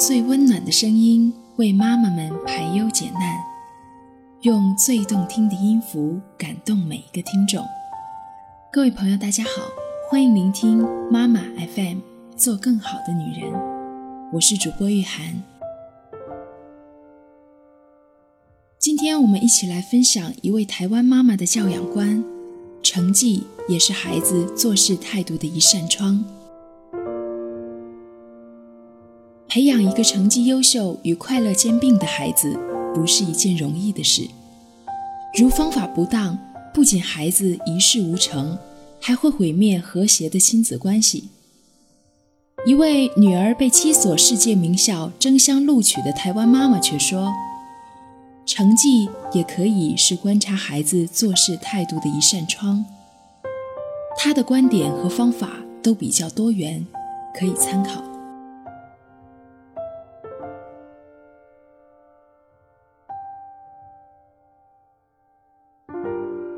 最温暖的声音为妈妈们排忧解难，用最动听的音符感动每一个听众。各位朋友，大家好，欢迎聆听妈妈 FM，做更好的女人。我是主播玉涵。今天我们一起来分享一位台湾妈妈的教养观：成绩也是孩子做事态度的一扇窗。培养一个成绩优秀与快乐兼并的孩子，不是一件容易的事。如方法不当，不仅孩子一事无成，还会毁灭和谐的亲子关系。一位女儿被七所世界名校争相录取的台湾妈妈却说：“成绩也可以是观察孩子做事态度的一扇窗。”她的观点和方法都比较多元，可以参考。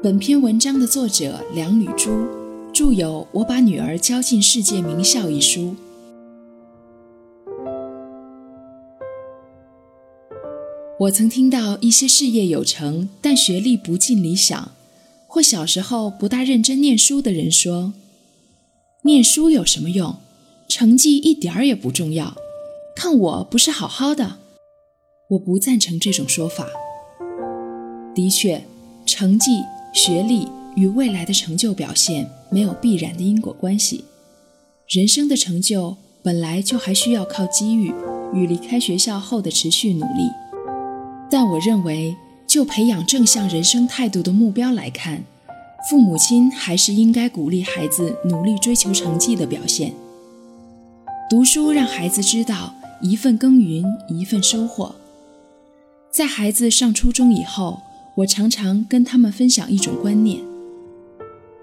本篇文章的作者梁吕珠，著有《我把女儿教进世界名校》一书。我曾听到一些事业有成但学历不尽理想，或小时候不大认真念书的人说：“念书有什么用？成绩一点儿也不重要。看我不是好好的。”我不赞成这种说法。的确，成绩。学历与未来的成就表现没有必然的因果关系，人生的成就本来就还需要靠机遇与离开学校后的持续努力。但我认为，就培养正向人生态度的目标来看，父母亲还是应该鼓励孩子努力追求成绩的表现。读书让孩子知道一份耕耘一份收获，在孩子上初中以后。我常常跟他们分享一种观念：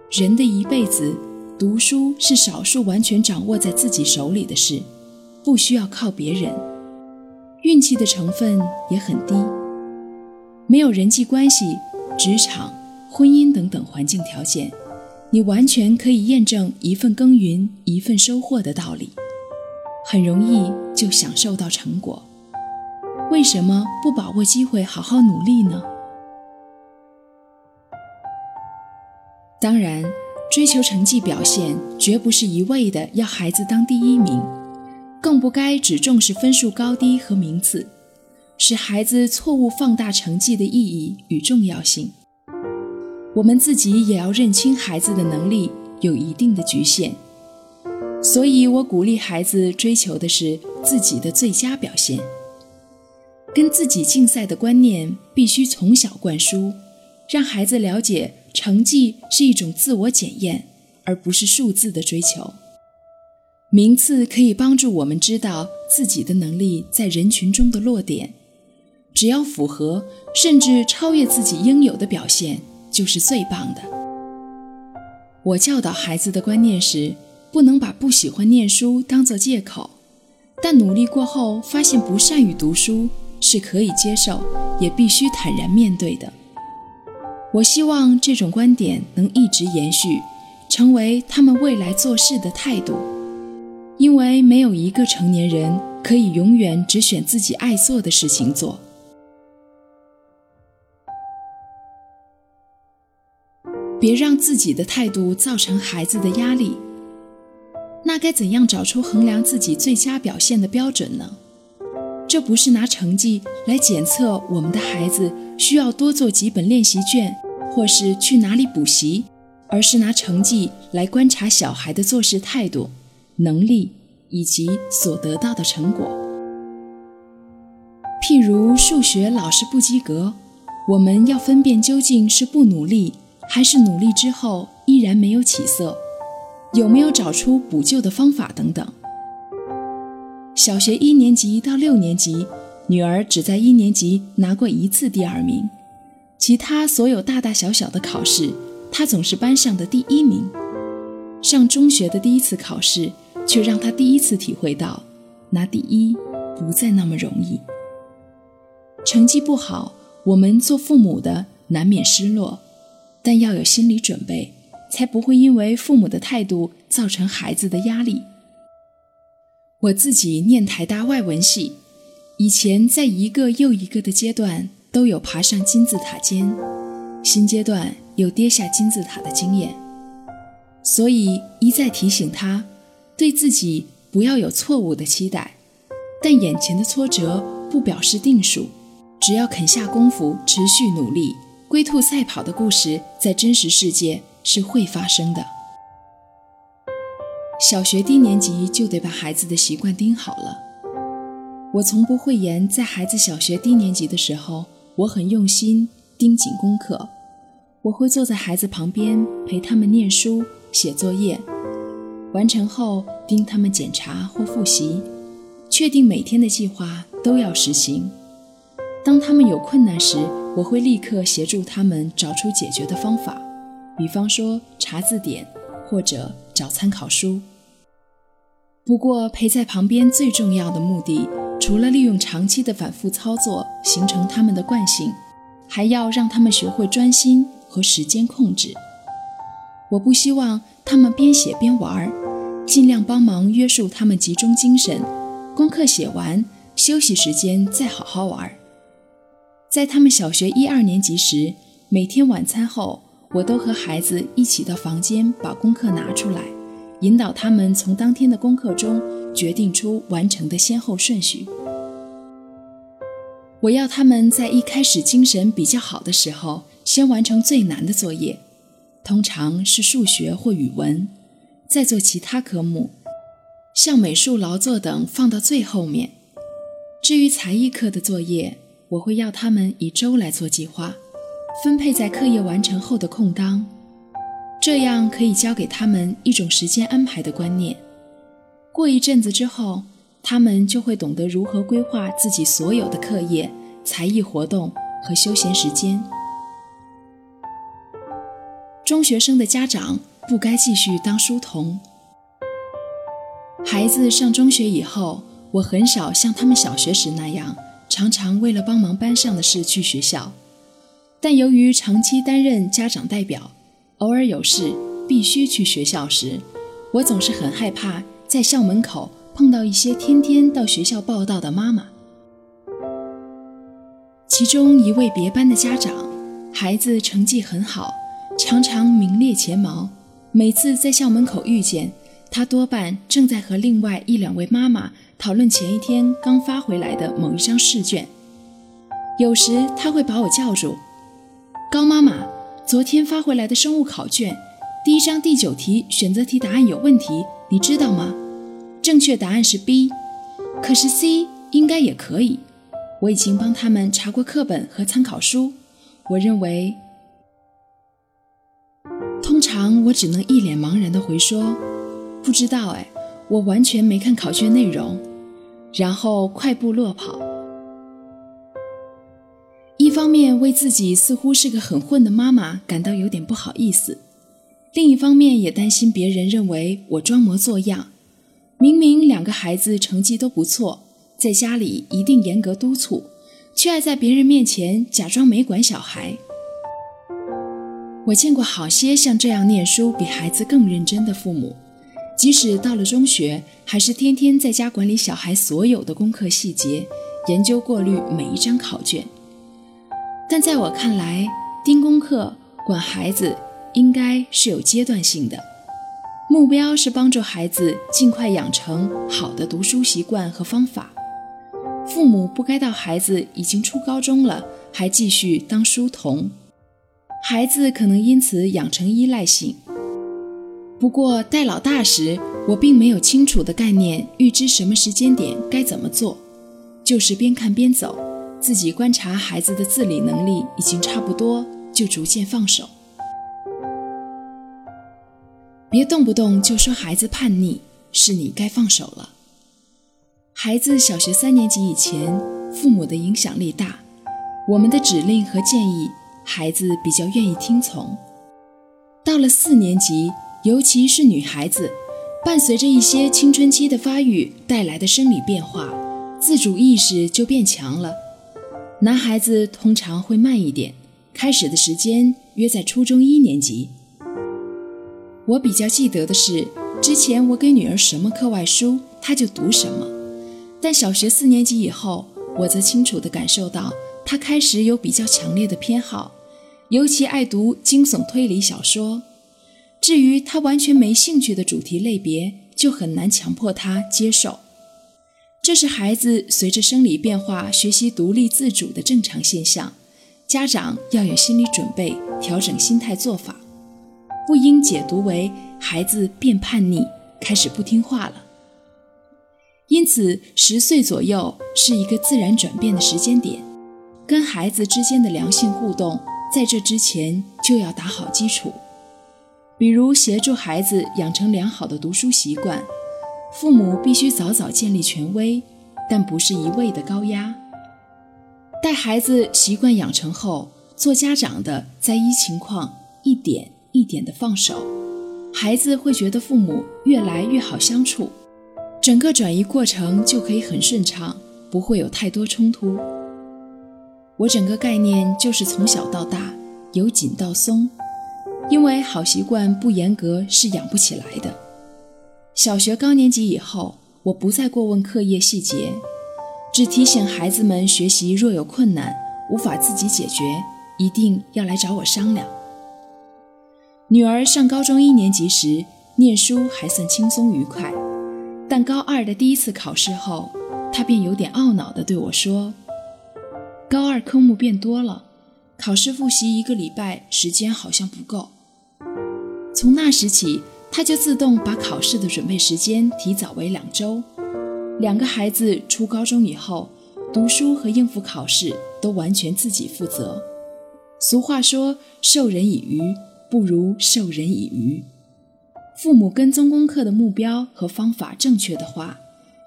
人的一辈子，读书是少数完全掌握在自己手里的事，不需要靠别人。运气的成分也很低，没有人际关系、职场、婚姻等等环境条件，你完全可以验证一份耕耘一份收获的道理，很容易就享受到成果。为什么不把握机会好好努力呢？当然，追求成绩表现绝不是一味的要孩子当第一名，更不该只重视分数高低和名次，使孩子错误放大成绩的意义与重要性。我们自己也要认清孩子的能力有一定的局限，所以我鼓励孩子追求的是自己的最佳表现，跟自己竞赛的观念必须从小灌输，让孩子了解。成绩是一种自我检验，而不是数字的追求。名次可以帮助我们知道自己的能力在人群中的落点，只要符合甚至超越自己应有的表现，就是最棒的。我教导孩子的观念是：不能把不喜欢念书当作借口，但努力过后发现不善于读书是可以接受，也必须坦然面对的。我希望这种观点能一直延续，成为他们未来做事的态度。因为没有一个成年人可以永远只选自己爱做的事情做。别让自己的态度造成孩子的压力。那该怎样找出衡量自己最佳表现的标准呢？这不是拿成绩来检测我们的孩子需要多做几本练习卷，或是去哪里补习，而是拿成绩来观察小孩的做事态度、能力以及所得到的成果。譬如数学老是不及格，我们要分辨究竟是不努力，还是努力之后依然没有起色，有没有找出补救的方法等等。小学一年级到六年级，女儿只在一年级拿过一次第二名，其他所有大大小小的考试，她总是班上的第一名。上中学的第一次考试，却让她第一次体会到，拿第一不再那么容易。成绩不好，我们做父母的难免失落，但要有心理准备，才不会因为父母的态度造成孩子的压力。我自己念台大外文系，以前在一个又一个的阶段都有爬上金字塔尖，新阶段有跌下金字塔的经验，所以一再提醒他，对自己不要有错误的期待，但眼前的挫折不表示定数，只要肯下功夫，持续努力，龟兔赛跑的故事在真实世界是会发生的。小学低年级就得把孩子的习惯盯好了。我从不讳言，在孩子小学低年级的时候，我很用心盯紧功课。我会坐在孩子旁边陪他们念书、写作业，完成后盯他们检查或复习，确定每天的计划都要实行。当他们有困难时，我会立刻协助他们找出解决的方法，比方说查字典或者找参考书。不过，陪在旁边最重要的目的，除了利用长期的反复操作形成他们的惯性，还要让他们学会专心和时间控制。我不希望他们边写边玩，尽量帮忙约束他们集中精神。功课写完，休息时间再好好玩。在他们小学一二年级时，每天晚餐后，我都和孩子一起到房间把功课拿出来。引导他们从当天的功课中决定出完成的先后顺序。我要他们在一开始精神比较好的时候，先完成最难的作业，通常是数学或语文，再做其他科目，像美术、劳作等放到最后面。至于才艺课的作业，我会要他们以周来做计划，分配在课业完成后的空当。这样可以教给他们一种时间安排的观念。过一阵子之后，他们就会懂得如何规划自己所有的课业、才艺活动和休闲时间。中学生的家长不该继续当书童。孩子上中学以后，我很少像他们小学时那样，常常为了帮忙班上的事去学校。但由于长期担任家长代表，偶尔有事必须去学校时，我总是很害怕在校门口碰到一些天天到学校报道的妈妈。其中一位别班的家长，孩子成绩很好，常常名列前茅。每次在校门口遇见他，多半正在和另外一两位妈妈讨论前一天刚发回来的某一张试卷。有时他会把我叫住，高妈妈。昨天发回来的生物考卷，第一章第九题选择题答案有问题，你知道吗？正确答案是 B，可是 C 应该也可以。我已经帮他们查过课本和参考书，我认为，通常我只能一脸茫然地回说，不知道哎，我完全没看考卷内容，然后快步落跑。方面为自己似乎是个很混的妈妈感到有点不好意思，另一方面也担心别人认为我装模作样。明明两个孩子成绩都不错，在家里一定严格督促，却爱在别人面前假装没管小孩。我见过好些像这样念书比孩子更认真的父母，即使到了中学，还是天天在家管理小孩所有的功课细节，研究过滤每一张考卷。但在我看来，盯功课、管孩子应该是有阶段性的，目标是帮助孩子尽快养成好的读书习惯和方法。父母不该到孩子已经初高中了还继续当书童，孩子可能因此养成依赖性。不过带老大时，我并没有清楚的概念，预知什么时间点该怎么做，就是边看边走。自己观察孩子的自理能力已经差不多，就逐渐放手。别动不动就说孩子叛逆，是你该放手了。孩子小学三年级以前，父母的影响力大，我们的指令和建议，孩子比较愿意听从。到了四年级，尤其是女孩子，伴随着一些青春期的发育带来的生理变化，自主意识就变强了。男孩子通常会慢一点，开始的时间约在初中一年级。我比较记得的是，之前我给女儿什么课外书，她就读什么。但小学四年级以后，我则清楚地感受到他开始有比较强烈的偏好，尤其爱读惊悚推理小说。至于他完全没兴趣的主题类别，就很难强迫他接受。这是孩子随着生理变化学习独立自主的正常现象，家长要有心理准备，调整心态做法，不应解读为孩子变叛逆，开始不听话了。因此，十岁左右是一个自然转变的时间点，跟孩子之间的良性互动，在这之前就要打好基础，比如协助孩子养成良好的读书习惯。父母必须早早建立权威，但不是一味的高压。待孩子习惯养成后，做家长的再依情况一点一点的放手，孩子会觉得父母越来越好相处，整个转移过程就可以很顺畅，不会有太多冲突。我整个概念就是从小到大，由紧到松，因为好习惯不严格是养不起来的。小学高年级以后，我不再过问课业细节，只提醒孩子们学习若有困难无法自己解决，一定要来找我商量。女儿上高中一年级时，念书还算轻松愉快，但高二的第一次考试后，她便有点懊恼地对我说：“高二科目变多了，考试复习一个礼拜时间好像不够。”从那时起。他就自动把考试的准备时间提早为两周。两个孩子初高中以后，读书和应付考试都完全自己负责。俗话说“授人以鱼，不如授人以渔”。父母跟踪功课的目标和方法正确的话，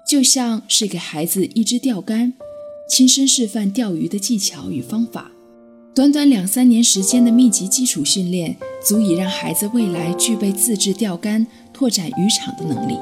就像是给孩子一支钓竿，亲身示范钓鱼的技巧与方法。短短两三年时间的密集基础训练，足以让孩子未来具备自制钓竿、拓展渔场的能力。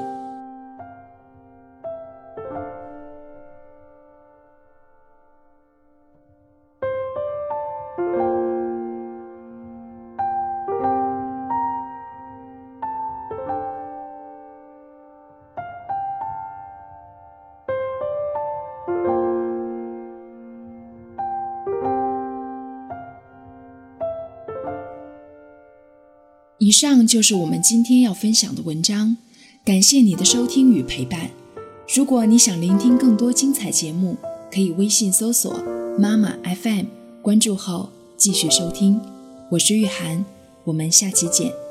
以上就是我们今天要分享的文章，感谢你的收听与陪伴。如果你想聆听更多精彩节目，可以微信搜索“妈妈 FM”，关注后继续收听。我是玉涵，我们下期见。